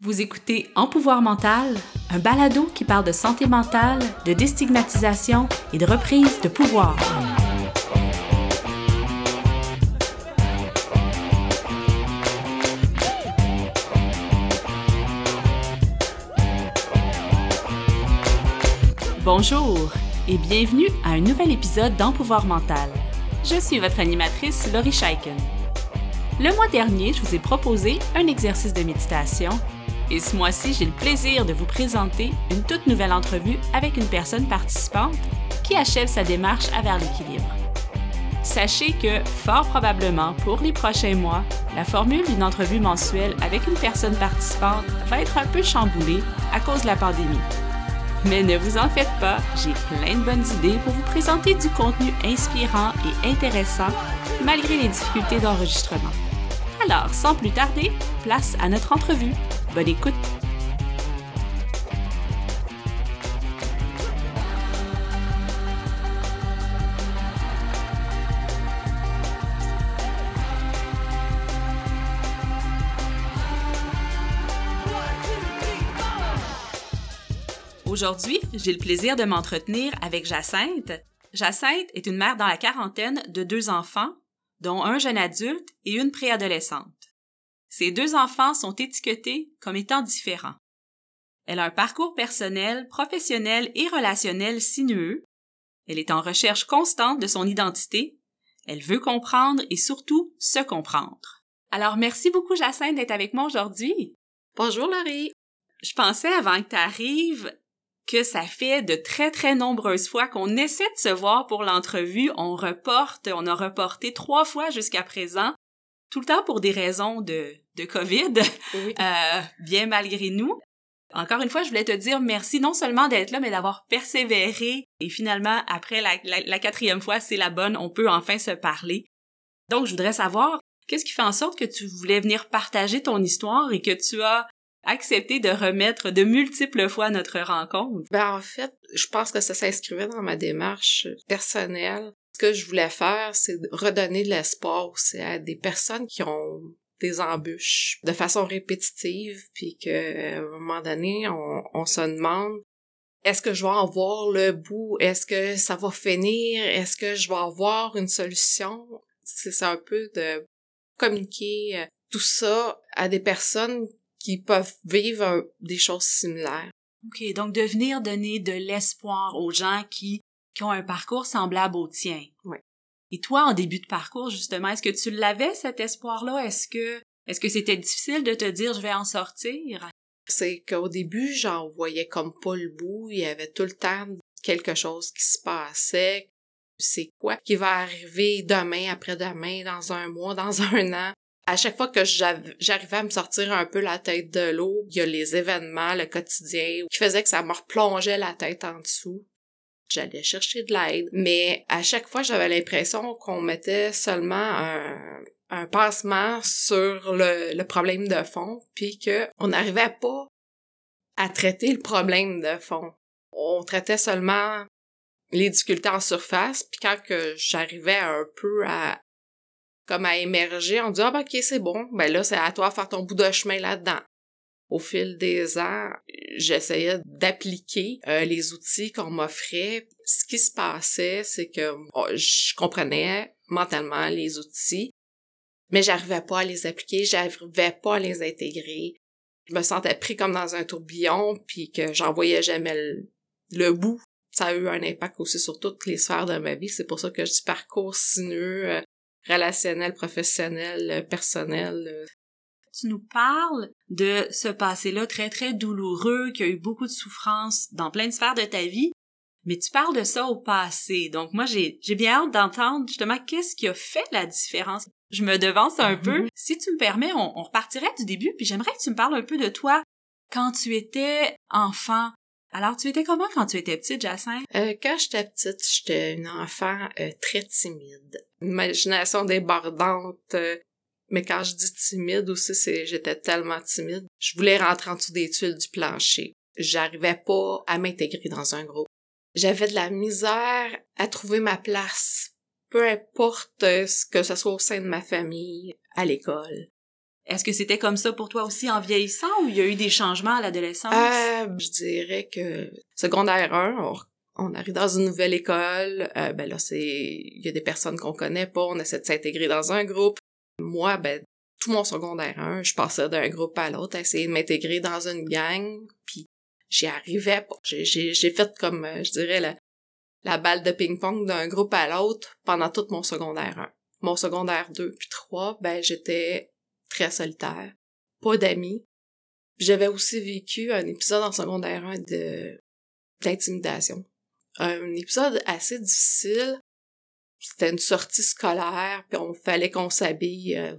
Vous écoutez En pouvoir mental, un balado qui parle de santé mentale, de déstigmatisation et de reprise de pouvoir. Bonjour et bienvenue à un nouvel épisode d'En pouvoir mental. Je suis votre animatrice Laurie Scheiken. Le mois dernier, je vous ai proposé un exercice de méditation et ce mois-ci, j'ai le plaisir de vous présenter une toute nouvelle entrevue avec une personne participante qui achève sa démarche vers l'équilibre. Sachez que, fort probablement, pour les prochains mois, la formule d'une entrevue mensuelle avec une personne participante va être un peu chamboulée à cause de la pandémie. Mais ne vous en faites pas, j'ai plein de bonnes idées pour vous présenter du contenu inspirant et intéressant malgré les difficultés d'enregistrement. Alors, sans plus tarder, place à notre entrevue. Bonne écoute! Aujourd'hui, j'ai le plaisir de m'entretenir avec Jacinthe. Jacinthe est une mère dans la quarantaine de deux enfants, dont un jeune adulte et une préadolescente. Ces deux enfants sont étiquetés comme étant différents. Elle a un parcours personnel, professionnel et relationnel sinueux. Elle est en recherche constante de son identité. Elle veut comprendre et surtout se comprendre. Alors merci beaucoup Jacinthe d'être avec moi aujourd'hui. Bonjour Laurie. Je pensais avant que tu arrives que ça fait de très très nombreuses fois qu'on essaie de se voir pour l'entrevue, on reporte, on a reporté trois fois jusqu'à présent tout le temps pour des raisons de, de COVID, euh, bien malgré nous. Encore une fois, je voulais te dire merci non seulement d'être là, mais d'avoir persévéré. Et finalement, après la, la, quatrième fois, c'est la bonne, on peut enfin se parler. Donc, je voudrais savoir, qu'est-ce qui fait en sorte que tu voulais venir partager ton histoire et que tu as accepté de remettre de multiples fois notre rencontre? Ben, en fait, je pense que ça s'inscrivait dans ma démarche personnelle ce que je voulais faire, c'est redonner de l'espoir aussi à des personnes qui ont des embûches de façon répétitive, puis que à un moment donné, on, se demande est-ce que je vais en voir le bout? Est-ce que ça va finir? Est-ce que je vais avoir une solution? C'est un peu de communiquer euh, tout ça à des personnes qui peuvent vivre des choses similaires. OK, donc de venir donner de l'espoir aux gens qui qui ont un parcours semblable au tien. Oui. Et toi, en début de parcours, justement, est-ce que tu l'avais, cet espoir-là? Est-ce que, est-ce que c'était difficile de te dire, je vais en sortir? C'est qu'au début, j'en voyais comme pas le bout. Il y avait tout le temps quelque chose qui se passait. C'est quoi qui va arriver demain, après-demain, dans un mois, dans un an? À chaque fois que j'arrivais à me sortir un peu la tête de l'eau, il y a les événements, le quotidien, qui faisaient que ça me replongeait la tête en dessous j'allais chercher de l'aide, mais à chaque fois, j'avais l'impression qu'on mettait seulement un, un pansement sur le, le problème de fond, puis qu'on n'arrivait pas à traiter le problème de fond. On traitait seulement les difficultés en surface, puis quand que j'arrivais un peu à comme à émerger, on dit ah ben ok c'est bon, ben là c'est à toi de faire ton bout de chemin là-dedans au fil des ans, j'essayais d'appliquer euh, les outils qu'on m'offrait. Ce qui se passait, c'est que oh, je comprenais mentalement les outils, mais j'arrivais pas à les appliquer, j'arrivais pas à les intégrer. Je me sentais pris comme dans un tourbillon, puis que j'en voyais jamais le, bout. Ça a eu un impact aussi sur toutes les sphères de ma vie. C'est pour ça que je dis parcours sinueux, euh, relationnel, professionnel, euh, personnel tu nous parles de ce passé-là très, très douloureux, qui a eu beaucoup de souffrance dans plein de sphères de ta vie, mais tu parles de ça au passé. Donc moi, j'ai, j'ai bien hâte d'entendre justement qu'est-ce qui a fait la différence. Je me devance un peu. Mm-hmm. Si tu me permets, on, repartirait du début, puis j'aimerais que tu me parles un peu de toi quand tu étais enfant. Alors, tu étais comment quand tu étais petite, Jacinthe? Euh, quand j'étais petite, j'étais une enfant euh, très timide. Imagination débordante, euh, mais quand je dis timide aussi, c'est j'étais tellement timide. Je voulais rentrer en dessous des tuiles du plancher. J'arrivais pas à m'intégrer dans un groupe. J'avais de la misère à trouver ma place, peu importe ce que ce soit au sein de ma famille, à l'école. Est-ce que c'était comme ça pour toi aussi en vieillissant ou il y a eu des changements à l'adolescence? Euh, je dirais que secondaire 1, on, arrive dans une nouvelle école, euh, ben là, c'est, il y a des personnes qu'on connaît pas, on essaie de s'intégrer dans un groupe. Moi, ben, tout mon secondaire 1, je passais d'un groupe à l'autre, essayer de m'intégrer dans une gang, puis j'y arrivais pas. J'ai, fait comme, euh, je dirais, la, la balle de ping-pong d'un groupe à l'autre pendant tout mon secondaire 1. Mon secondaire 2 puis 3, ben, j'étais très solitaire, pas d'amis. J'avais aussi vécu un épisode en secondaire 1 de d'intimidation. Un épisode assez difficile. C'était une sortie scolaire, puis on fallait qu'on s'habille euh,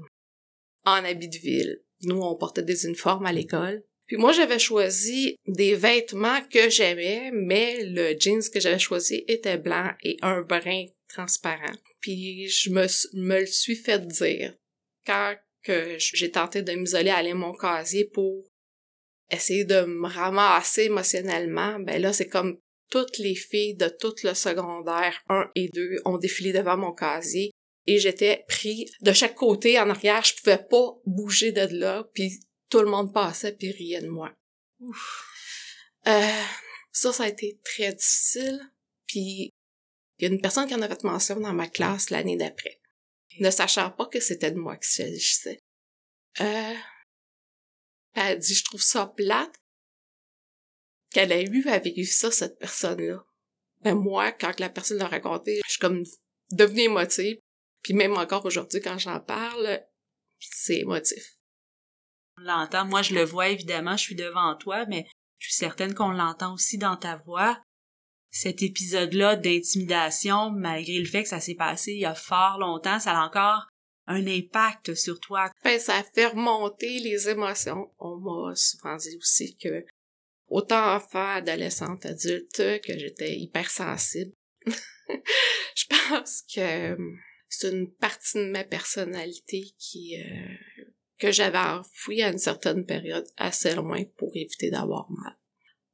en habit de ville. Nous, on portait des uniformes à l'école. Puis moi, j'avais choisi des vêtements que j'aimais, mais le jeans que j'avais choisi était blanc et un brin transparent. Puis je me, me le suis fait dire. Quand que j'ai tenté de m'isoler, aller mon casier pour essayer de me ramasser émotionnellement, ben là, c'est comme toutes les filles de tout le secondaire 1 et 2 ont défilé devant mon casier et j'étais pris de chaque côté en arrière, je pouvais pas bouger de là, puis tout le monde passait puis riait de moi. Ouf. Euh, ça, ça a été très difficile, puis il y a une personne qui en a fait mention dans ma classe l'année d'après ne sachant pas que c'était de moi qui s'agissait. Euh, elle a dit, je trouve ça plate qu'elle ait eu à vivre ça, cette personne-là. Ben moi, quand la personne l'a raconté, je suis comme devenue émotive. Puis même encore aujourd'hui, quand j'en parle, c'est émotif. On l'entend. Moi, je le vois évidemment, je suis devant toi, mais je suis certaine qu'on l'entend aussi dans ta voix cet épisode-là d'intimidation, malgré le fait que ça s'est passé il y a fort longtemps, ça a encore un impact sur toi. Ben, ça fait remonter les émotions. On m'a souvent dit aussi que autant enfant, adolescente, adulte, que j'étais hypersensible. Je pense que c'est une partie de ma personnalité qui euh, que j'avais enfouie à une certaine période assez loin pour éviter d'avoir mal.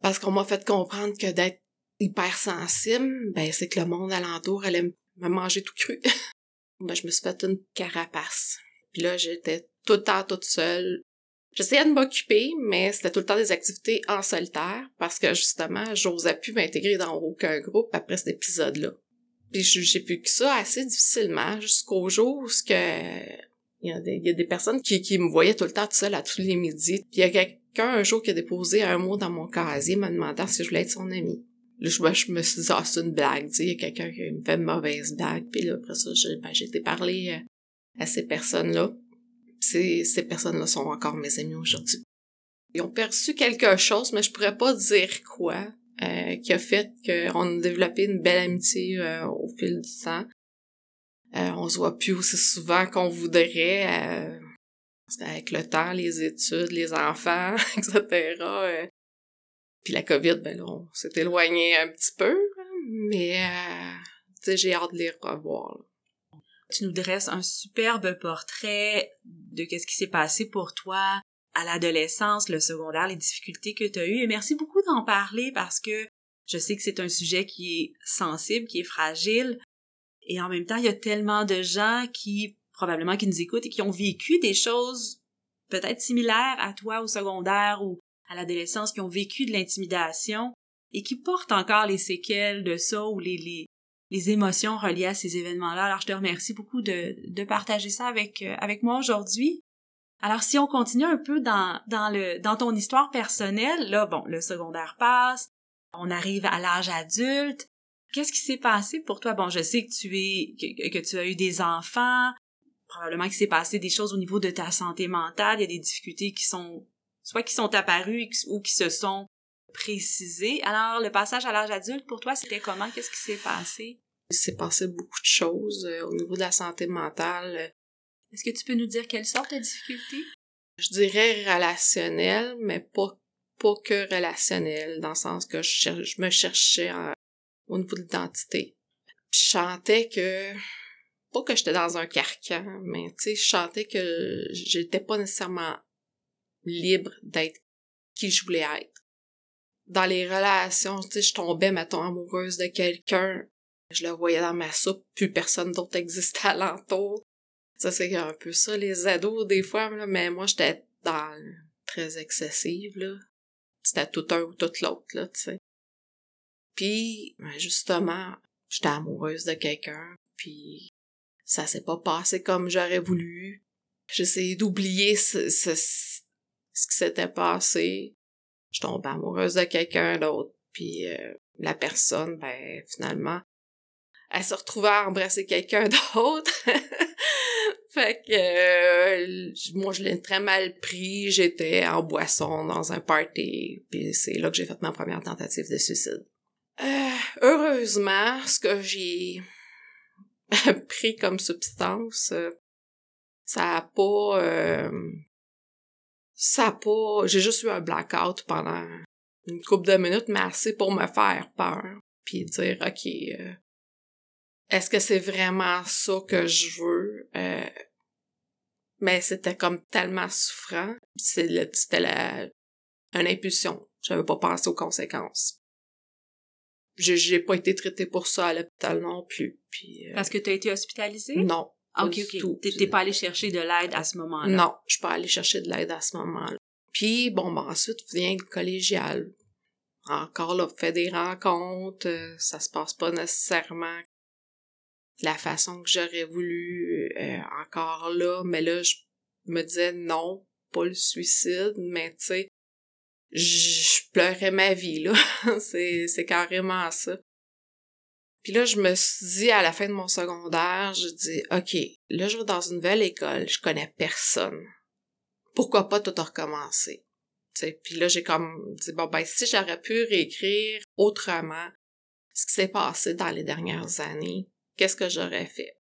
Parce qu'on m'a fait comprendre que d'être hypersensible, ben c'est que le monde alentour allait me manger tout cru. ben je me suis fait une carapace. Puis là, j'étais tout le temps toute seule. J'essayais de m'occuper, mais c'était tout le temps des activités en solitaire parce que justement, j'osais plus m'intégrer dans aucun groupe après cet épisode-là. Puis j'ai vécu ça assez difficilement jusqu'au jour où que il y, a des, y a des personnes qui, qui me voyaient tout le temps toute seule à tous les midis. Puis il y a quelqu'un un jour qui a déposé un mot dans mon casier me demandant si je voulais être son ami. Là, je, je me suis dit, ah, c'est une blague, tu sais, il y a quelqu'un qui me fait une mauvaise blague. Puis là, après ça, j'ai ben, été parler euh, à ces personnes-là. Ces, ces personnes-là sont encore mes amis aujourd'hui. Ils ont perçu quelque chose, mais je pourrais pas dire quoi, euh, qui a fait qu'on a développé une belle amitié euh, au fil du temps. Euh, on se voit plus aussi souvent qu'on voudrait. Euh, avec le temps, les études, les enfants, etc. Puis la COVID, ben là, on s'est éloigné un petit peu, mais euh, j'ai hâte de les revoir. Tu nous dresses un superbe portrait de qu'est-ce qui s'est passé pour toi à l'adolescence, le secondaire, les difficultés que tu as eues. Et merci beaucoup d'en parler parce que je sais que c'est un sujet qui est sensible, qui est fragile. Et en même temps, il y a tellement de gens qui, probablement, qui nous écoutent et qui ont vécu des choses peut-être similaires à toi au secondaire ou à l'adolescence qui ont vécu de l'intimidation et qui portent encore les séquelles de ça ou les, les émotions reliées à ces événements-là. Alors, je te remercie beaucoup de, de partager ça avec, euh, avec moi aujourd'hui. Alors, si on continue un peu dans, dans, le, dans ton histoire personnelle, là, bon, le secondaire passe, on arrive à l'âge adulte. Qu'est-ce qui s'est passé pour toi? Bon, je sais que tu es, que, que tu as eu des enfants, probablement qu'il s'est passé des choses au niveau de ta santé mentale, il y a des difficultés qui sont soit qui sont apparus ou qui se sont Alors, le passage à l'âge adulte, pour toi, c'était comment? Qu'est-ce qui s'est passé? Il s'est passé beaucoup de choses euh, au niveau de la santé mentale. Est-ce que tu peux nous dire quelle sorte de difficultés? Je dirais relationnel, mais pas, pas que relationnel, dans le sens que je, je me cherchais au niveau de l'identité. Je chantais que pas que j'étais dans un carcan, mais tu sais, je chantais que j'étais pas nécessairement libre d'être qui je voulais être. Dans les relations, tu sais, je tombais, mettons, amoureuse de quelqu'un, je le voyais dans ma soupe, plus personne d'autre existait alentour. Ça, c'est un peu ça, les ados, des fois, mais moi, j'étais dans très excessive, là. C'était tout un ou tout l'autre, là, tu sais. Puis, ben, justement, j'étais amoureuse de quelqu'un, puis ça s'est pas passé comme j'aurais voulu. J'essayais d'oublier ce, ce, ce qui s'était passé. Je tombais amoureuse de quelqu'un d'autre, puis euh, la personne, ben, finalement, elle se retrouvait à embrasser quelqu'un d'autre. fait que euh, moi je l'ai très mal pris, j'étais en boisson dans un party, puis c'est là que j'ai fait ma première tentative de suicide. Euh, heureusement, ce que j'ai pris comme substance, euh, ça a pas euh, ça a pas j'ai juste eu un blackout pendant une couple de minutes mais assez pour me faire peur puis dire OK euh, est-ce que c'est vraiment ça que je veux? Mais c'était comme tellement souffrant c'était la une impulsion j'avais pas pensé aux conséquences j'ai pas été traitée pour ça à l'hôpital non plus. Puis, euh, Parce que tu as été hospitalisée? Non. Ah, ok, ok. T'es pas allé chercher de l'aide à ce moment-là? Non, je suis pas allée chercher de l'aide à ce moment-là. Puis, bon, ben, ensuite vient le collégial. Encore là, fait des rencontres, euh, ça se passe pas nécessairement de la façon que j'aurais voulu euh, encore là, mais là, je me disais non, pas le suicide, mais tu sais, je pleurais ma vie, là. c'est, c'est carrément ça. Puis là, je me suis dit, à la fin de mon secondaire, je dis, OK, là, je vais dans une nouvelle école, je connais personne. Pourquoi pas tout recommencer? Puis là, j'ai comme dit, bon, ben, si j'aurais pu réécrire autrement ce qui s'est passé dans les dernières années, qu'est-ce que j'aurais fait?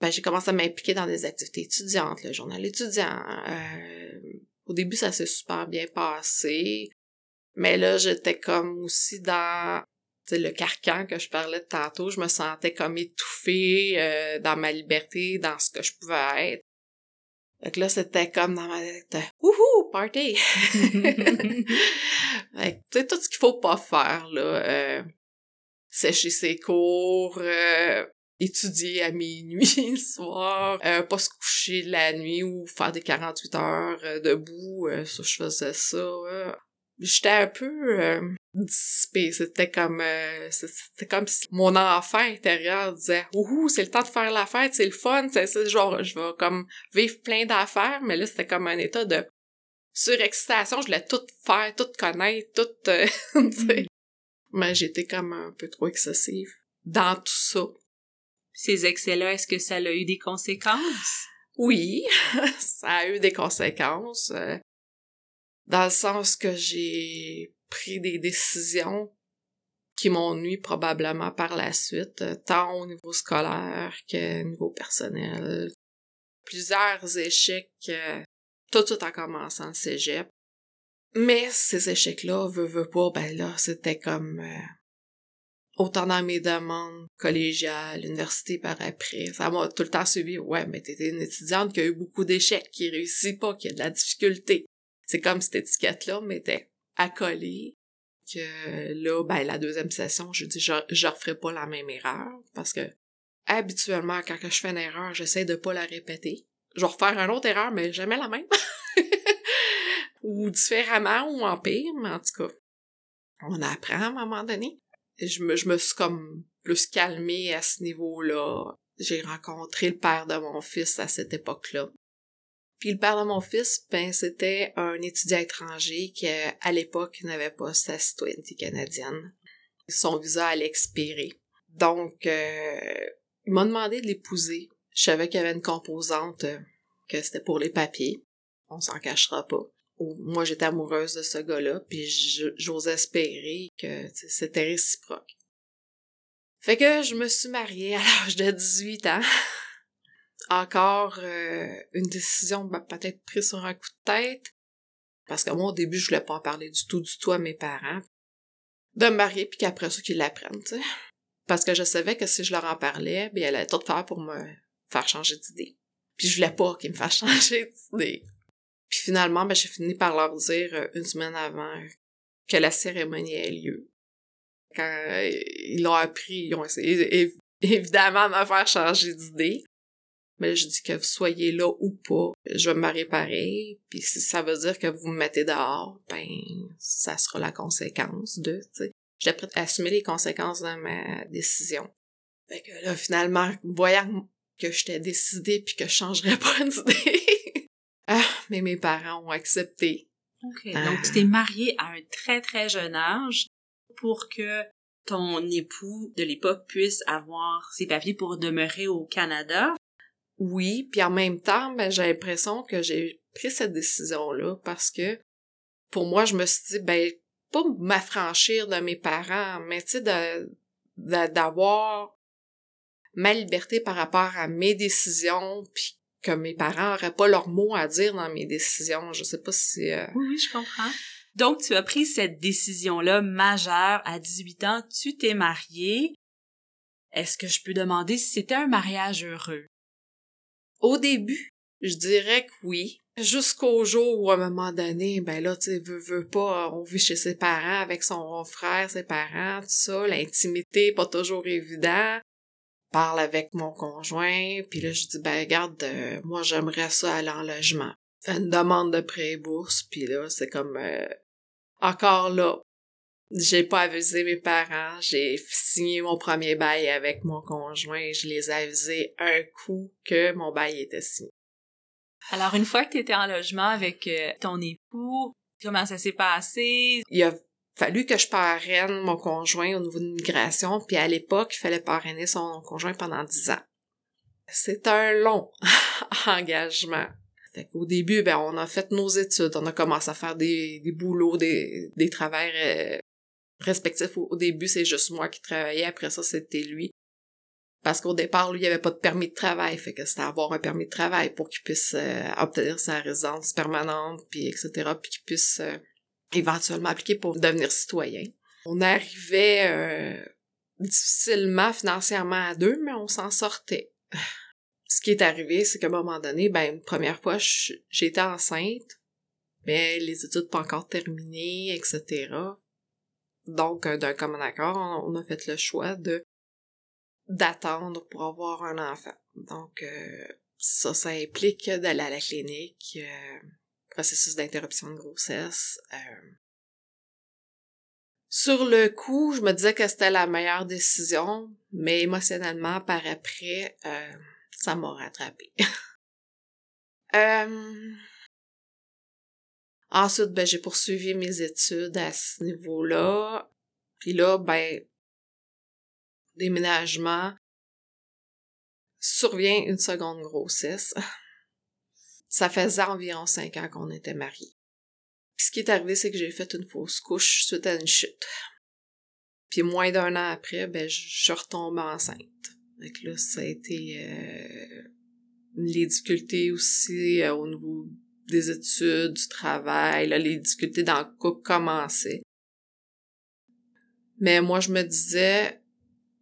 Ben, j'ai commencé à m'impliquer dans des activités étudiantes, le journal étudiant, euh, au début, ça s'est super bien passé. Mais là, j'étais comme aussi dans le carcan que je parlais de tantôt. Je me sentais comme étouffée euh, dans ma liberté, dans ce que je pouvais être. Donc là, c'était comme dans ma tête, wouhou, party! fait tu tout ce qu'il faut pas faire, là. Euh, sécher ses cours, euh, étudier à minuit le soir, euh, pas se coucher la nuit ou faire des 48 heures euh, debout, euh, ça je faisais ça. J'étais un peu euh, dissipée, c'était comme c'était comme si mon enfant intérieur disait "Ouhou, c'est le temps de faire la fête, c'est le fun, c'est genre je vais comme vivre plein d'affaires", mais là c'était comme un état de surexcitation, je voulais tout faire, tout connaître, tout mm. mais j'étais comme un peu trop excessive dans tout ça ces excès-là, est-ce que ça a eu des conséquences? Oui, ça a eu des conséquences. Euh, dans le sens que j'ai pris des décisions qui m'ont nuit probablement par la suite, euh, tant au niveau scolaire que au niveau personnel. Plusieurs échecs, euh, tout de suite en commençant le cégep. Mais ces échecs-là, veut, veut pas, ben là, c'était comme autant dans mes demandes collégiales, université par après. Ça m'a tout le temps suivi. Ouais, mais t'étais une étudiante qui a eu beaucoup d'échecs, qui réussit pas, qui a de la difficulté. C'est comme cette étiquette-là m'était accolée que là, ben, la deuxième session, je dis, je, je referai pas la même erreur parce que habituellement, quand je fais une erreur, j'essaie de pas la répéter. Je vais refaire une autre erreur, mais jamais la même. ou différemment, ou en pire, mais en tout cas, on apprend à un moment donné je me, je me suis comme plus calmée à ce niveau-là. J'ai rencontré le père de mon fils à cette époque-là. Puis le père de mon fils, ben c'était un étudiant étranger qui à l'époque n'avait pas sa citoyenneté canadienne. Son visa allait expirer. Donc euh, il m'a demandé de l'épouser. Je savais qu'il y avait une composante euh, que c'était pour les papiers. On s'en cachera pas moi j'étais amoureuse de ce gars-là, puis j'ose espérer que c'était réciproque. Fait que je me suis mariée à l'âge de 18 ans. Encore euh, une décision ben, peut-être prise sur un coup de tête, parce que moi au début je voulais pas en parler du tout du tout à mes parents. De me marier puis qu'après ça qu'ils l'apprennent. Parce que je savais que si je leur en parlais, bien elle allait tout faire pour me faire changer d'idée. Puis je voulais pas qu'ils me fassent changer d'idée. Puis finalement, ben, j'ai fini par leur dire euh, une semaine avant que la cérémonie ait lieu. Quand euh, ils l'ont appris, ils ont essayé évidemment de me faire changer d'idée. Mais je dis que vous soyez là ou pas, je vais me marier pareil. Puis si ça veut dire que vous me mettez dehors, ben ça sera la conséquence de, tu sais. J'étais prête à assumer les conséquences de ma décision. Fait que là, finalement, voyant que j'étais décidée puis que je changerais pas d'idée, ah, mais mes parents ont accepté. OK. Donc, tu t'es mariée à un très, très jeune âge pour que ton époux de l'époque puisse avoir ses papiers pour demeurer au Canada. Oui, puis en même temps, ben, j'ai l'impression que j'ai pris cette décision-là parce que pour moi, je me suis dit, ben, pas m'affranchir de mes parents, mais tu sais, d'avoir ma liberté par rapport à mes décisions, puis que mes parents auraient pas leur mot à dire dans mes décisions. Je sais pas si... Euh, oui, oui, je comprends. Donc, tu as pris cette décision-là majeure à 18 ans, tu t'es mariée. Est-ce que je peux demander si c'était un mariage heureux? Au début, je dirais que oui. Jusqu'au jour où, à un moment donné, ben là, tu veut pas, on vit chez ses parents avec son frère, ses parents, tout ça, l'intimité, pas toujours évident. Parle avec mon conjoint, puis là, je dis, ben regarde, euh, moi, j'aimerais ça aller en logement. Fait une demande de pré-bourse, puis là, c'est comme... Euh, encore là, j'ai pas avisé mes parents, j'ai signé mon premier bail avec mon conjoint, je les ai avisés un coup que mon bail était signé. Alors, une fois que tu étais en logement avec euh, ton époux, comment ça s'est passé? Il a fallu que je parraine mon conjoint au niveau de l'immigration, puis à l'époque, il fallait parrainer son conjoint pendant dix ans. C'est un long engagement. Au début, ben, on a fait nos études, on a commencé à faire des, des boulots, des, des travails euh, respectifs. Au, début, c'est juste moi qui travaillais, après ça, c'était lui. Parce qu'au départ, lui, il avait pas de permis de travail, fait que c'était avoir un permis de travail pour qu'il puisse euh, obtenir sa résidence permanente, puis etc., puis qu'il puisse euh, éventuellement appliquer pour devenir citoyen. On arrivait euh, difficilement financièrement à deux, mais on s'en sortait. Ce qui est arrivé, c'est qu'à un moment donné, ben, une première fois, j'étais enceinte, mais les études pas encore terminées, etc. Donc, d'un commun accord, on a fait le choix de d'attendre pour avoir un enfant. Donc, euh, ça, ça implique d'aller à la clinique, euh, processus d'interruption de grossesse. Euh. Sur le coup, je me disais que c'était la meilleure décision, mais émotionnellement, par après, ça m'a rattrapé. Ensuite, ben, j'ai poursuivi mes études à ce niveau-là. Puis là, ben, déménagement, survient une seconde grossesse. Ça faisait environ cinq ans qu'on était mariés. ce qui est arrivé, c'est que j'ai fait une fausse couche suite à une chute. Puis moins d'un an après, ben, je retombe enceinte. Donc là, ça a été euh, les difficultés aussi euh, au niveau des études, du travail, là, les difficultés dans le couple commençaient. Mais moi, je me disais,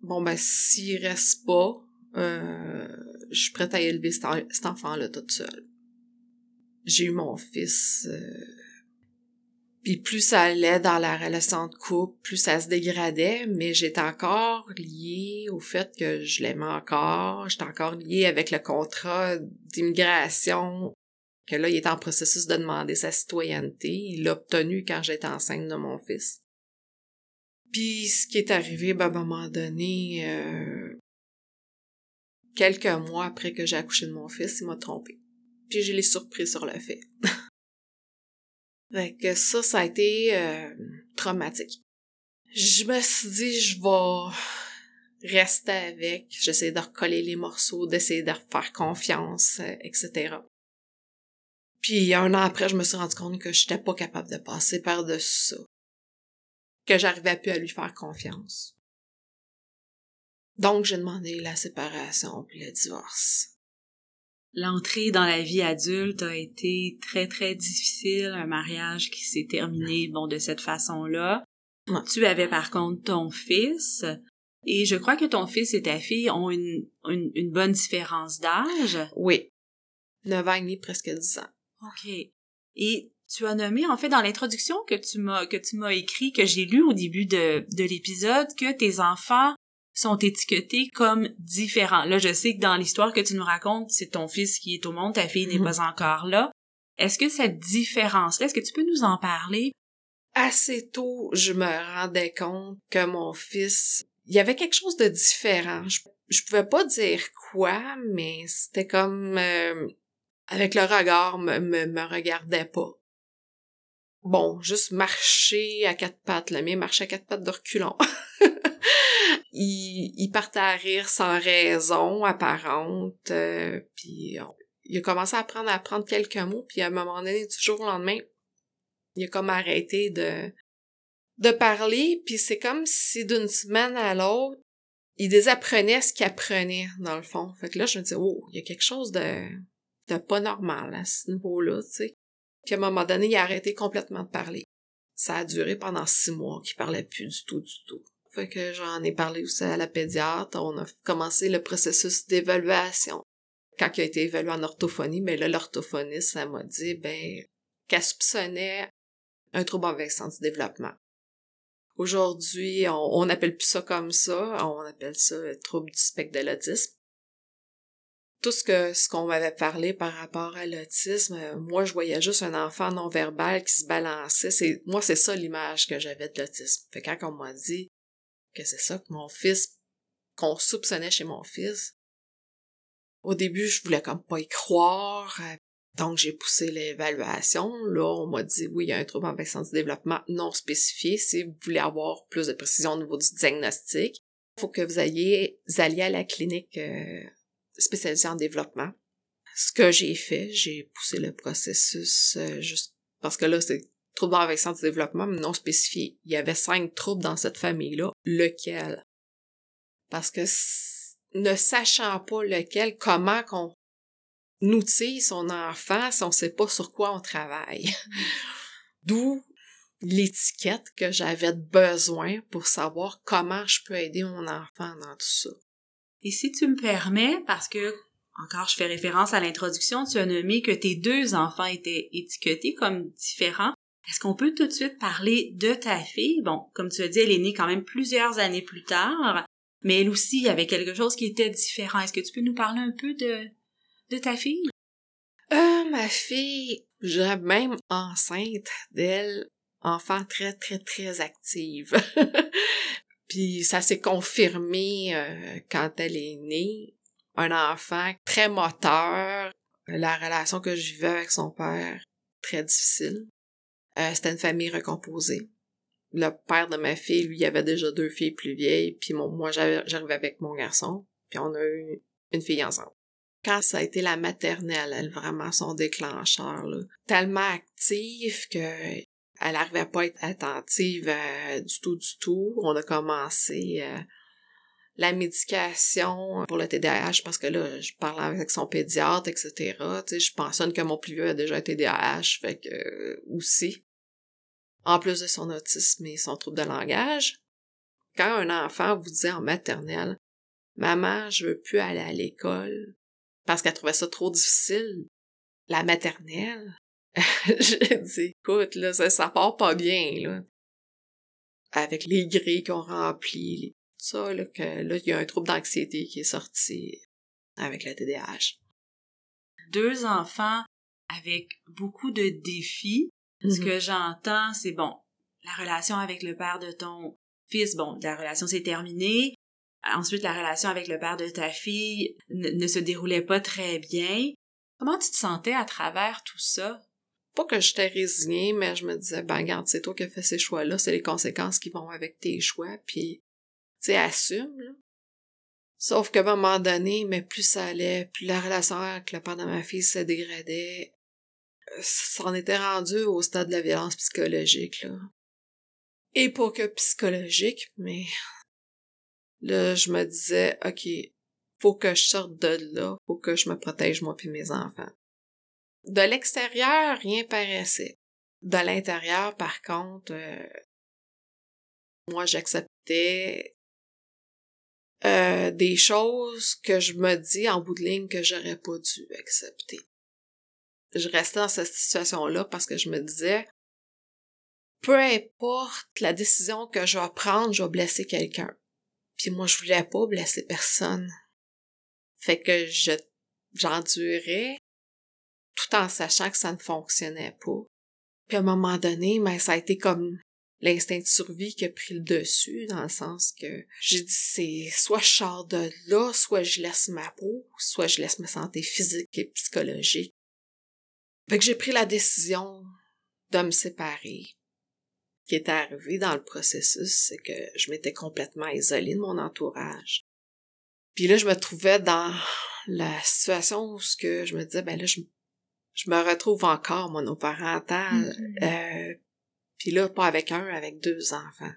bon ben s'il reste pas, euh, je suis prête à élever cet, enfant-là toute seule. J'ai eu mon fils. Euh, puis plus ça allait dans la relation de couple, plus ça se dégradait, mais j'étais encore liée au fait que je l'aimais encore. J'étais encore liée avec le contrat d'immigration, que là, il était en processus de demander sa citoyenneté. Il l'a obtenu quand j'étais enceinte de mon fils. Puis ce qui est arrivé, ben, à un moment donné, euh, quelques mois après que j'ai accouché de mon fils, il m'a trompé. Puis je l'ai surpris sur le fait. fait que ça, ça a été euh, traumatique. Je me suis dit, je vais rester avec, j'essaie de recoller les morceaux, d'essayer de faire confiance, euh, etc. Puis un an après, je me suis rendu compte que je n'étais pas capable de passer par-dessus ça que j'arrivais plus à lui faire confiance. Donc, j'ai demandé la séparation puis le divorce. L'entrée dans la vie adulte a été très, très difficile, un mariage qui s'est terminé, bon, de cette façon-là. Tu avais par contre ton fils, et je crois que ton fils et ta fille ont une, une, bonne différence d'âge. Oui. Neuf ans et demi, presque dix ans. OK. Et tu as nommé en fait dans l'introduction que tu m'as que tu m'as écrit que j'ai lu au début de, de l'épisode que tes enfants sont étiquetés comme différents. Là, je sais que dans l'histoire que tu nous racontes, c'est ton fils qui est au monde, ta fille n'est Mhm. pas encore là. Est-ce que cette différence-là, est-ce que tu peux nous en parler? Assez tôt, je me rendais compte que mon fils, il y avait quelque chose de différent. Je, je pouvais pas dire quoi, mais c'était comme euh, avec le regard, me, me, me regardait pas. Bon, juste marcher à quatre pattes, le mien marchait à quatre pattes de reculons. il, il partait à rire sans raison apparente, euh, puis on- il a commencé à apprendre à apprendre quelques mots, puis à un moment donné, du jour au lendemain, il a comme arrêté de de parler, puis c'est comme si d'une semaine à l'autre, il désapprenait ce qu'il apprenait, dans le fond. Fait que là, je me dis, oh, il y a quelque chose de, de pas normal à ce niveau-là, tu sais. Puis à un moment donné, il a arrêté complètement de parler. Ça a duré pendant six mois qu'il parlait plus du tout, du tout. Fait que j'en ai parlé aussi à la pédiatre. On a commencé le processus d'évaluation. Quand il a été évalué en orthophonie, mais là, l'orthophoniste, elle m'a dit, ben, qu'elle soupçonnait un trouble en vexant du développement. Aujourd'hui, on, on appelle plus ça comme ça, on appelle ça le trouble du spectre de l'autisme. Tout ce que ce qu'on m'avait parlé par rapport à l'autisme, euh, moi je voyais juste un enfant non verbal qui se balançait. C'est moi c'est ça l'image que j'avais de l'autisme. Fait quand on m'a dit que c'est ça que mon fils qu'on soupçonnait chez mon fils, au début je voulais comme pas y croire. donc, j'ai poussé l'évaluation. Là, on m'a dit, oui, il y a un trouble en vexant du développement non spécifié. Si vous voulez avoir plus de précision au niveau du diagnostic, faut que vous ayez, vous alliez à la clinique euh, spécialisée en développement. Ce que j'ai fait, j'ai poussé le processus euh, juste parce que là, c'est trouble en vexant du développement mais non spécifié. Il y avait cinq troubles dans cette famille-là. Lequel? Parce que ne sachant pas lequel, comment qu'on outille son enfant si on sait pas sur quoi on travaille? D'où l'étiquette que j'avais besoin pour savoir comment je peux aider mon enfant dans tout ça. Et si tu me permets, parce que, encore je fais référence à l'introduction, tu as nommé que tes deux enfants étaient étiquetés comme différents. Est-ce qu'on peut tout de suite parler de ta fille? Bon, comme tu as dit, elle est née quand même plusieurs années plus tard, mais elle aussi, avait quelque chose qui était différent. Est-ce que tu peux nous parler un peu de, de ta fille? Euh, ma fille, j'ai même enceinte d'elle, enfant très, très, très active. Puis ça s'est confirmé euh, quand elle est née. Un enfant très moteur. La relation que je vivais avec son père, très difficile. Euh, C'était une famille recomposée. Le père de ma fille, lui, avait déjà deux filles plus vieilles, puis moi, j'arrivais avec mon garçon, puis on a eu une fille ensemble quand ça a été la maternelle, elle, vraiment son déclencheur, là. Tellement active que elle arrivait pas à être attentive euh, du tout, du tout. On a commencé euh, la médication pour le TDAH parce que là, je parlais avec son pédiatre, etc. Tu je pensais que mon plus vieux a déjà un TDAH, fait que euh, aussi. En plus de son autisme et son trouble de langage. Quand un enfant vous dit en maternelle, Maman, je veux plus aller à l'école, parce qu'elle trouvait ça trop difficile. La maternelle. J'ai dit, écoute, là, ça, ça part pas bien, là. Avec les grilles qu'on remplit, les- ça, là, que là, il y a un trouble d'anxiété qui est sorti avec la TDAH. Deux enfants avec beaucoup de défis. Ce Mhm. que j'entends, c'est bon, la relation avec le père de ton fils, bon, la relation s'est terminée. Ensuite, la relation avec le père de ta fille ne, ne se déroulait pas très bien. Comment tu te sentais à travers tout ça? Pas que j'étais résignée, mais je me disais, ben, regarde, c'est toi qui as fait ces choix-là, c'est les conséquences qui vont avec tes choix, puis, tu sais, assume, là. Sauf qu'à un moment donné, mais plus ça allait, plus la relation avec le père de ma fille se dégradait, euh, ça en était rendu au stade de la violence psychologique, là. Et pas que psychologique, mais là, je me disais, OK, faut que je sorte de là, faut que je me protège moi puis mes enfants. De l'extérieur, rien paraissait. De l'intérieur, par contre, euh, moi, j'acceptais euh, des choses que je me dis en bout de ligne que j'aurais pas dû accepter. Je restais dans cette situation-là parce que je me disais, peu importe la décision que je vais prendre, je vais blesser quelqu'un. Puis moi, je voulais pas blesser personne. Fait que je, j'endurais tout en sachant que ça ne fonctionnait pas. Puis à un moment donné, mais ben, ça a été comme l'instinct de survie qui a pris le dessus, dans le sens que j'ai dit c'est soit je sors de là, soit je laisse ma peau, soit je laisse ma santé physique et psychologique. Fait que j'ai pris la décision de me séparer. Ce qui est arrivé dans le processus, c'est que je m'étais complètement isolée de mon entourage. Puis là, je me trouvais dans la situation où ce que je me disais, ben là, je, je me retrouve encore monoparentale. Euh, puis là, pas avec un, avec deux enfants.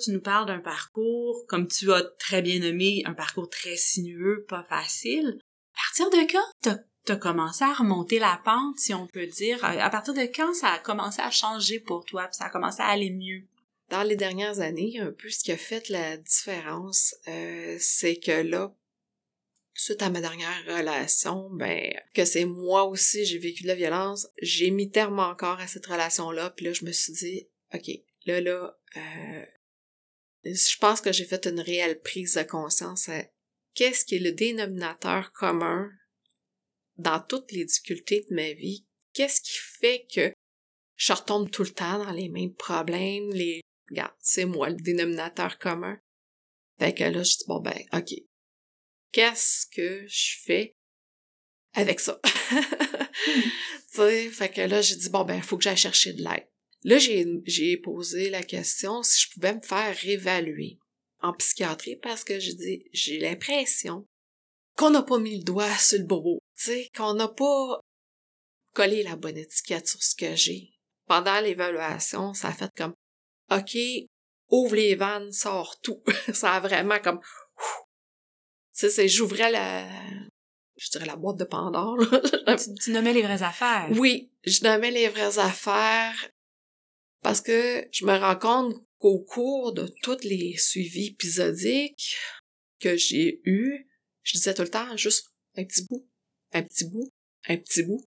Tu nous parles d'un parcours, comme tu as très bien nommé, un parcours très sinueux, pas facile. À partir de quand t'as commencé à remonter la pente, si on peut dire? À partir de quand ça a commencé à changer pour toi, puis ça a commencé à aller mieux? Dans les dernières années, un peu ce qui a fait la différence, euh, c'est que là, suite à ma dernière relation, ben que c'est moi aussi j'ai vécu de la violence, j'ai mis terme encore à cette relation-là, puis là je me suis dit, ok, là là, euh, je pense que j'ai fait une réelle prise de conscience à qu'est-ce qui est le dénominateur commun dans toutes les difficultés de ma vie, qu'est-ce qui fait que je retombe tout le temps dans les mêmes problèmes, les... Regarde, c'est moi le dénominateur commun. Fait que là, je dis, bon ben, ok. Qu'est-ce que je fais avec ça? tu fait que là, j'ai dit, bon ben, il faut que j'aille chercher de l'aide. Là, j'ai, j'ai posé la question si je pouvais me faire réévaluer en psychiatrie parce que je dis, j'ai l'impression qu'on n'a pas mis le doigt sur le bobo tu sais, qu'on n'a pas collé la bonne étiquette sur ce que j'ai. Pendant l'évaluation, ça a fait comme, OK, ouvre les vannes, sors tout. ça a vraiment comme, tu sais, j'ouvrais la, je dirais la boîte de Pandore. tu, tu nommais les vraies affaires. Oui, je nommais les vraies affaires parce que je me rends compte qu'au cours de tous les suivis épisodiques que j'ai eus, je disais tout le temps juste un petit bout, un petit bout, un petit bout.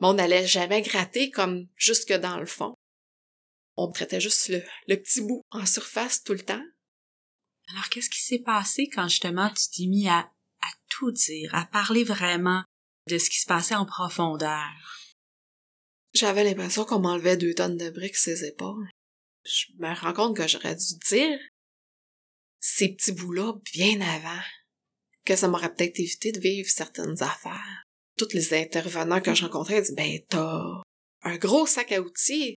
Mais on n'allait jamais gratter comme jusque dans le fond. On traitait juste le, le petit bout en surface tout le temps. Alors, qu'est-ce qui s'est passé quand justement tu t'es mis à, à tout dire, à parler vraiment de ce qui se passait en profondeur? J'avais l'impression qu'on m'enlevait deux tonnes de briques ses épaules. Je me rends compte que j'aurais dû dire ces petits bouts-là bien avant que ça m'aurait peut-être évité de vivre certaines affaires. Toutes les intervenants que je rencontrais disaient, ben, t'as un gros sac à outils.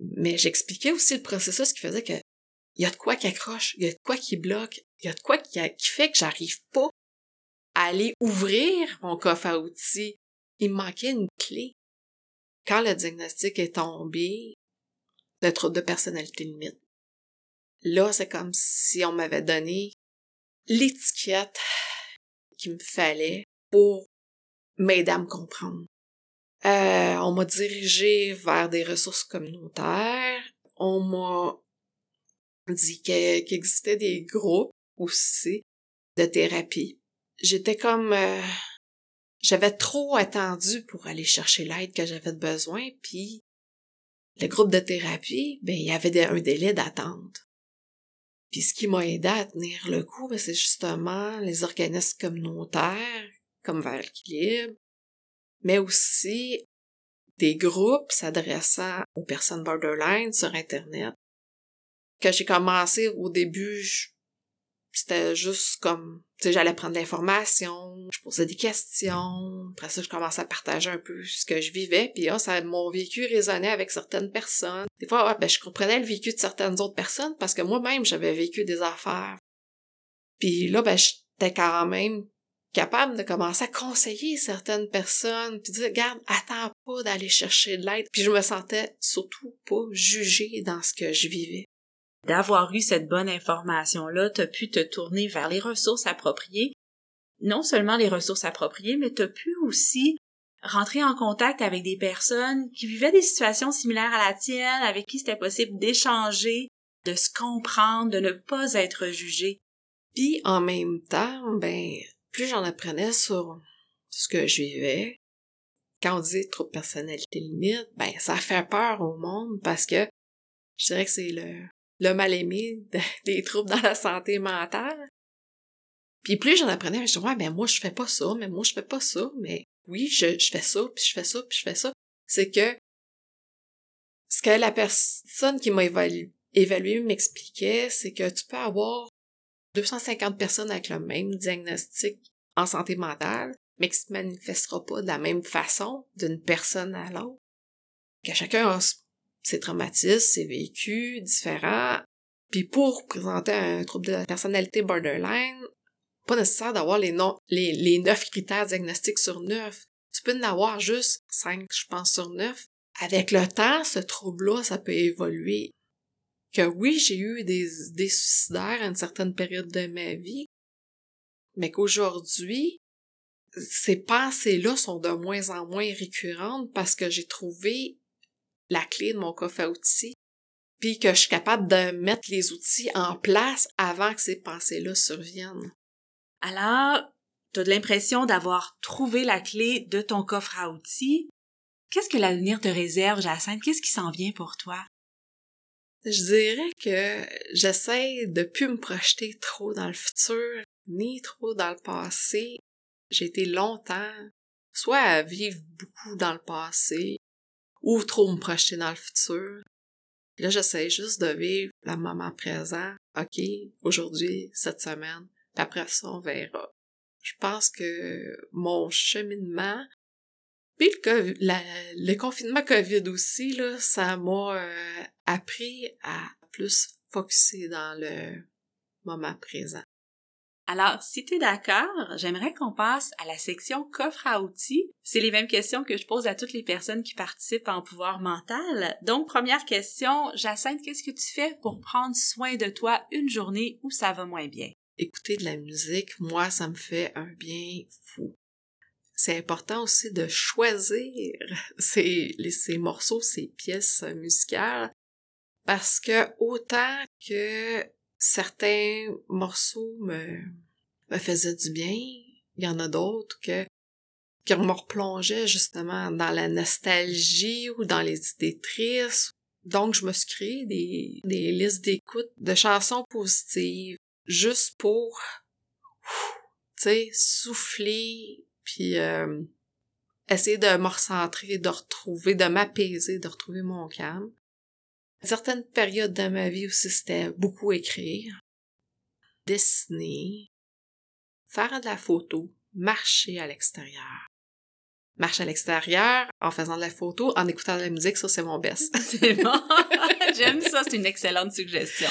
Mais j'expliquais aussi le processus qui faisait que il y a de quoi qui accroche, il y a de quoi qui bloque, il y a de quoi qui, fait que j'arrive pas à aller ouvrir mon coffre à outils. Il me manquait une clé. Quand le diagnostic est tombé, le trouble de personnalité limite, là, c'est comme si on m'avait donné l'étiquette qu'il me fallait pour m'aider à me comprendre. Euh, on m'a dirigé vers des ressources communautaires. On m'a dit qu'il existait des groupes aussi de thérapie. J'étais comme... Euh, j'avais trop attendu pour aller chercher l'aide que j'avais besoin, puis le groupe de thérapie, ben il y avait un délai d'attente. Puis ce qui m'a aidé à tenir le coup, ben, c'est justement les organismes communautaires, comme Vers l'équilibre, mais aussi des groupes s'adressant aux personnes borderline sur Internet. Quand j'ai commencé au début, c'était juste comme, tu sais, j'allais prendre l'information, je posais des questions, après ça, je commençais à partager un peu ce que je vivais, puis ah, ça, mon vécu résonnait avec certaines personnes. Des fois, ben, je comprenais le vécu de certaines autres personnes parce que moi-même, j'avais vécu des affaires. Puis là, ben, j'étais quand même capable de commencer à conseiller certaines personnes, puis dire, regarde, attends pas d'aller chercher de l'aide. Puis je me sentais surtout pas jugée dans ce que je vivais d'avoir eu cette bonne information-là, tu as pu te tourner vers les ressources appropriées. Non seulement les ressources appropriées, mais tu as pu aussi rentrer en contact avec des personnes qui vivaient des situations similaires à la tienne, avec qui c'était possible d'échanger, de se comprendre, de ne pas être jugé. Puis en même temps, ben, plus j'en apprenais sur ce que je vivais, quand on dit trop de personnalité limite, ben ça fait peur au monde parce que je dirais que c'est le le mal-aimé des troubles dans la santé mentale. Puis plus j'en apprenais, je disais, ouais, mais moi, je fais pas ça, mais moi, je fais pas ça, mais oui, je, fais ça, puis je fais ça, puis je fais ça. C'est que ce que la personne qui m'a évalué, évalué m'expliquait, c'est que tu peux avoir 250 personnes avec le même diagnostic en santé mentale, mais qui se manifestera pas de la même façon d'une personne à l'autre. Que chacun a ses traumatismes, ses vécus différents. Puis pour présenter un trouble de personnalité borderline, pas nécessaire d'avoir les, non, les, les neuf critères diagnostiques sur neuf. Tu peux en avoir juste cinq, je pense, sur neuf. Avec le temps, ce trouble-là, ça peut évoluer. Que oui, j'ai eu des, des suicidaires à une certaine période de ma vie, mais qu'aujourd'hui, ces pensées-là sont de moins en moins récurrentes parce que j'ai trouvé la clé de mon coffre à outils, puis que je suis capable de mettre les outils en place avant que ces pensées-là surviennent. Alors, tu as de l'impression d'avoir trouvé la clé de ton coffre à outils. Qu'est-ce que l'avenir te réserve, Jacinthe? Qu'est-ce qui s'en vient pour toi? Je dirais que j'essaie de plus me projeter trop dans le futur, ni trop dans le passé. J'ai été longtemps soit à vivre beaucoup dans le passé, ou trop me projeter dans le futur. Là, j'essaie juste de vivre le moment présent. OK, aujourd'hui, cette semaine, puis après ça, on verra. Je pense que mon cheminement, puis le, confinement COVID aussi, là, ça m'a euh, appris à plus focuser dans le moment présent. Alors, si tu es d'accord, j'aimerais qu'on passe à la section coffre à outils. C'est les mêmes questions que je pose à toutes les personnes qui participent en pouvoir mental. Donc, première question, Jacinthe, qu'est-ce que tu fais pour prendre soin de toi une journée où ça va moins bien? Écouter de la musique, moi, ça me fait un bien fou. C'est important aussi de choisir ces, ces morceaux, ces pièces musicales, parce que autant que certains morceaux me, me faisaient du bien. Il y en a d'autres que qui me replongeaient justement dans la nostalgie ou dans les idées tristes. Donc, je me suis créé des, des listes d'écoute de chansons positives juste pour, tu sais, souffler, puis euh, essayer de me recentrer, de retrouver, de m'apaiser, de retrouver mon calme. Certaines périodes de ma vie aussi, c'était beaucoup écrire, dessiner, faire de la photo, marcher à l'extérieur. Marcher à l'extérieur en faisant de la photo, en écoutant de la musique, ça c'est mon best. c'est bon. J'aime ça, c'est une excellente suggestion.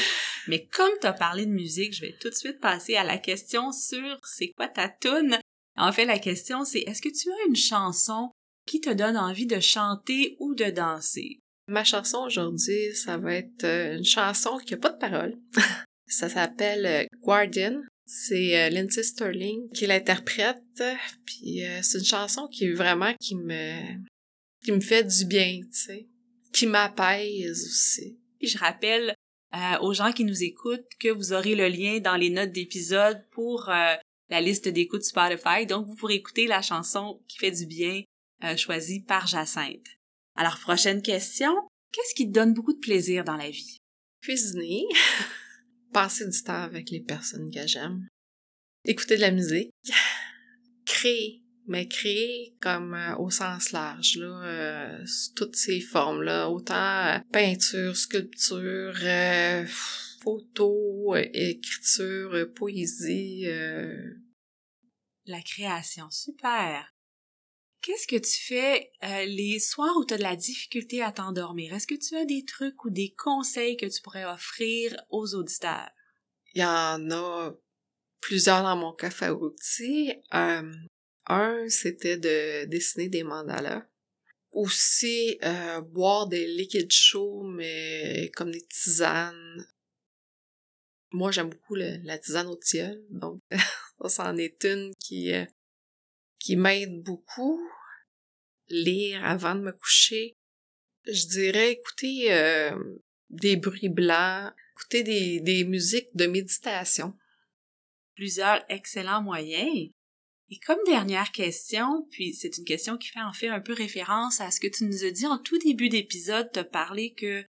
Mais comme tu as parlé de musique, je vais tout de suite passer à la question sur c'est quoi ta tune. En fait, la question c'est est-ce que tu as une chanson qui te donne envie de chanter ou de danser? Ma chanson aujourd'hui, ça va être euh, une chanson qui a pas de paroles. ça s'appelle euh, Guardian. C'est euh, Lindsay Sterling qui l'interprète. Puis c'est une chanson qui vraiment qui me qui me fait du bien, tu sais, qui m'apaise aussi. je rappelle aux gens qui nous écoutent que vous aurez le lien dans les notes d'épisode pour la liste d'écoute Spotify. Donc vous pourrez écouter la chanson qui fait du bien choisie par Jacinthe. Alors, prochaine question. Qu'est-ce qui te donne beaucoup de plaisir dans la vie? Cuisiner. Passer du temps avec les personnes que j'aime. Écouter de la musique. Créer. Mais créer comme euh, au sens large, là, euh, toutes ces formes-là, autant euh, peinture, sculpture, photo, écriture, poésie. La création, super. Qu'est-ce que tu fais euh, les soirs où tu as de la difficulté à t'endormir? Est-ce que tu as des trucs ou des conseils que tu pourrais offrir aux auditeurs? Il y en a plusieurs dans mon café à. Euh, un, c'était de dessiner des mandalas. Aussi, euh, boire des liquides chauds, mais comme des tisanes. Moi, j'aime beaucoup la tisane au tilleul, donc ça, c'en est une qui qui m'aide beaucoup. Lire avant de me coucher. Je dirais écouter euh, des bruits blancs, écouter des, des musiques de méditation. Plusieurs excellents moyens. Et comme dernière question, puis c'est une question qui fait en fait un peu référence à ce que tu nous as dit en tout début d'épisode, te parler que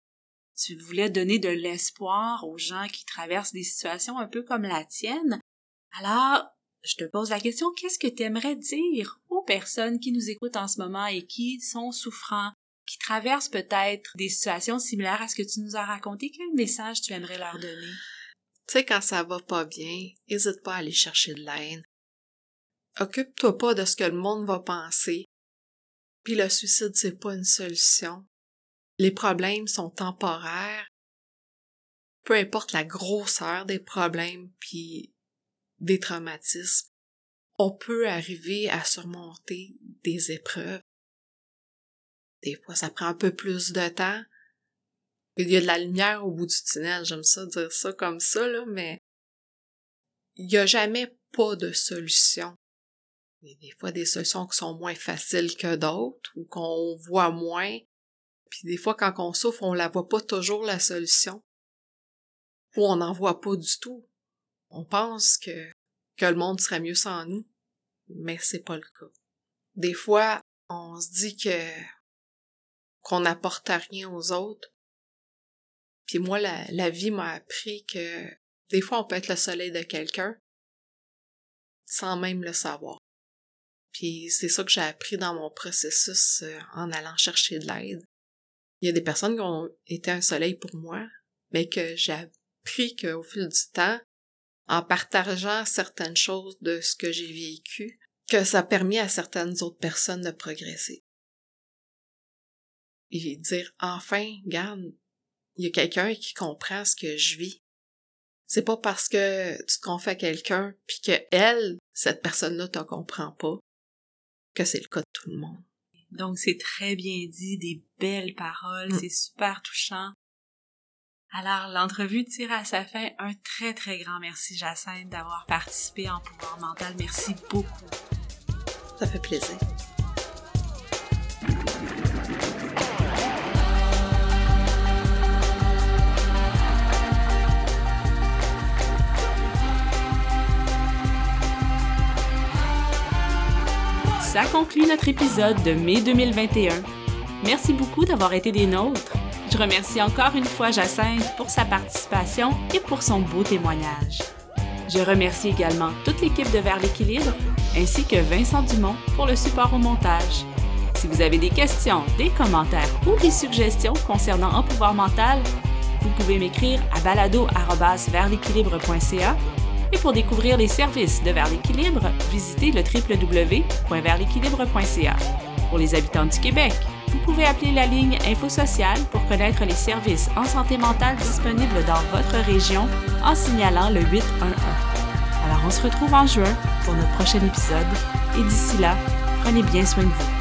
tu voulais donner de l'espoir aux gens qui traversent des situations un peu comme la tienne. Alors, je te pose la question, qu'est-ce que tu aimerais dire aux personnes qui nous écoutent en ce moment et qui sont souffrants, qui traversent peut-être des situations similaires à ce que tu nous as raconté? Quel message tu aimerais leur donner? Tu sais, quand ça va pas bien, n'hésite pas à aller chercher de l'aide. Occupe-toi pas de ce que le monde va penser. Puis le suicide, c'est pas une solution. Les problèmes sont temporaires. Peu importe la grosseur des problèmes puis des traumatismes, on peut arriver à surmonter des épreuves. Des fois, ça prend un peu plus de temps. Il y a de la lumière au bout du tunnel, j'aime ça dire ça comme ça, là, mais il n'y a jamais pas de solution. Il y a des fois des solutions qui sont moins faciles que d'autres ou qu'on voit moins. Puis des fois, quand on souffre, on la voit pas toujours la solution. Ou on n'en voit pas du tout. On pense que, le monde serait mieux sans nous. Mais c'est pas le cas. Des fois, on se dit qu'on n'apporte rien aux autres. Puis moi, la, la vie m'a appris que des fois, on peut être le soleil de quelqu'un sans même le savoir. Puis c'est ça que j'ai appris dans mon processus euh, en allant chercher de l'aide. Il y a des personnes qui ont été un soleil pour moi, mais que j'ai appris qu'au fil du temps, en partageant certaines choses de ce que j'ai vécu, que ça a permis à certaines autres personnes de progresser. Et dire, enfin, garde, il y a quelqu'un qui comprend ce que je vis. C'est pas parce que tu te confies à quelqu'un puis que elle, cette personne-là, te comprend pas, que c'est le cas de tout le monde. Donc c'est très bien dit, des belles paroles, mm. c'est super touchant. Alors l'entrevue tire à sa fin. Un très très grand merci Jacinthe d'avoir participé en pouvoir mental. Merci beaucoup. Ça fait plaisir. Ça conclut notre épisode de mai 2021. Merci beaucoup d'avoir été des nôtres. Je remercie encore une fois Jacinthe pour sa participation et pour son beau témoignage. Je remercie également toute l'équipe de Vers l'équilibre ainsi que Vincent Dumont pour le support au montage. Si vous avez des questions, des commentaires ou des suggestions concernant un pouvoir mental, vous pouvez m'écrire à balado@versl'équilibre.ca et pour découvrir les services de Vers l'équilibre, visitez le www.versl'équilibre.ca. Pour les habitants du Québec, vous pouvez appeler la ligne Info Sociale pour connaître les services en santé mentale disponibles dans votre région en signalant le 811. Alors on se retrouve en juin pour notre prochain épisode et d'ici là, prenez bien soin de vous.